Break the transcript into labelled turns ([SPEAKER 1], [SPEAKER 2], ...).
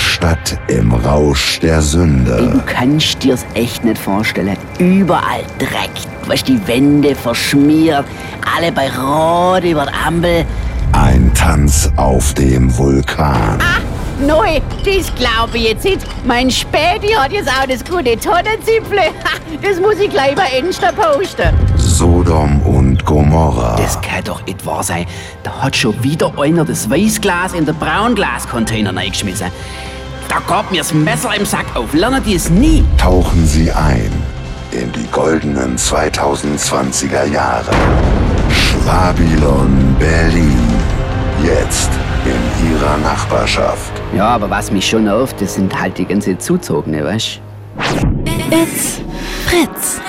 [SPEAKER 1] Stadt im Rausch der Sünde.
[SPEAKER 2] Du kannst dir's echt nicht vorstellen. Überall Dreck. Weißt, die Wände verschmiert. Alle bei Rot über der Ampel.
[SPEAKER 1] Ein Tanz auf dem Vulkan.
[SPEAKER 2] Neu, das glaube ich jetzt nicht. Mein Späti hat jetzt auch das gute Tonnenzipfle. Das muss ich gleich bei Insta posten.
[SPEAKER 1] Sodom und Gomorra.
[SPEAKER 2] Das kann doch nicht wahr sein. Da hat schon wieder einer das Weißglas in den Braunglascontainer reingeschmissen. Da gab mir das Messer im Sack auf. Lernen die es nie.
[SPEAKER 1] Tauchen Sie ein in die goldenen 2020er Jahre. Schwabilon Berlin. Nachbarschaft.
[SPEAKER 2] Ja, aber was mich schon nervt, das sind halt die ganze Zuzogene, weißt
[SPEAKER 3] It's Fritz.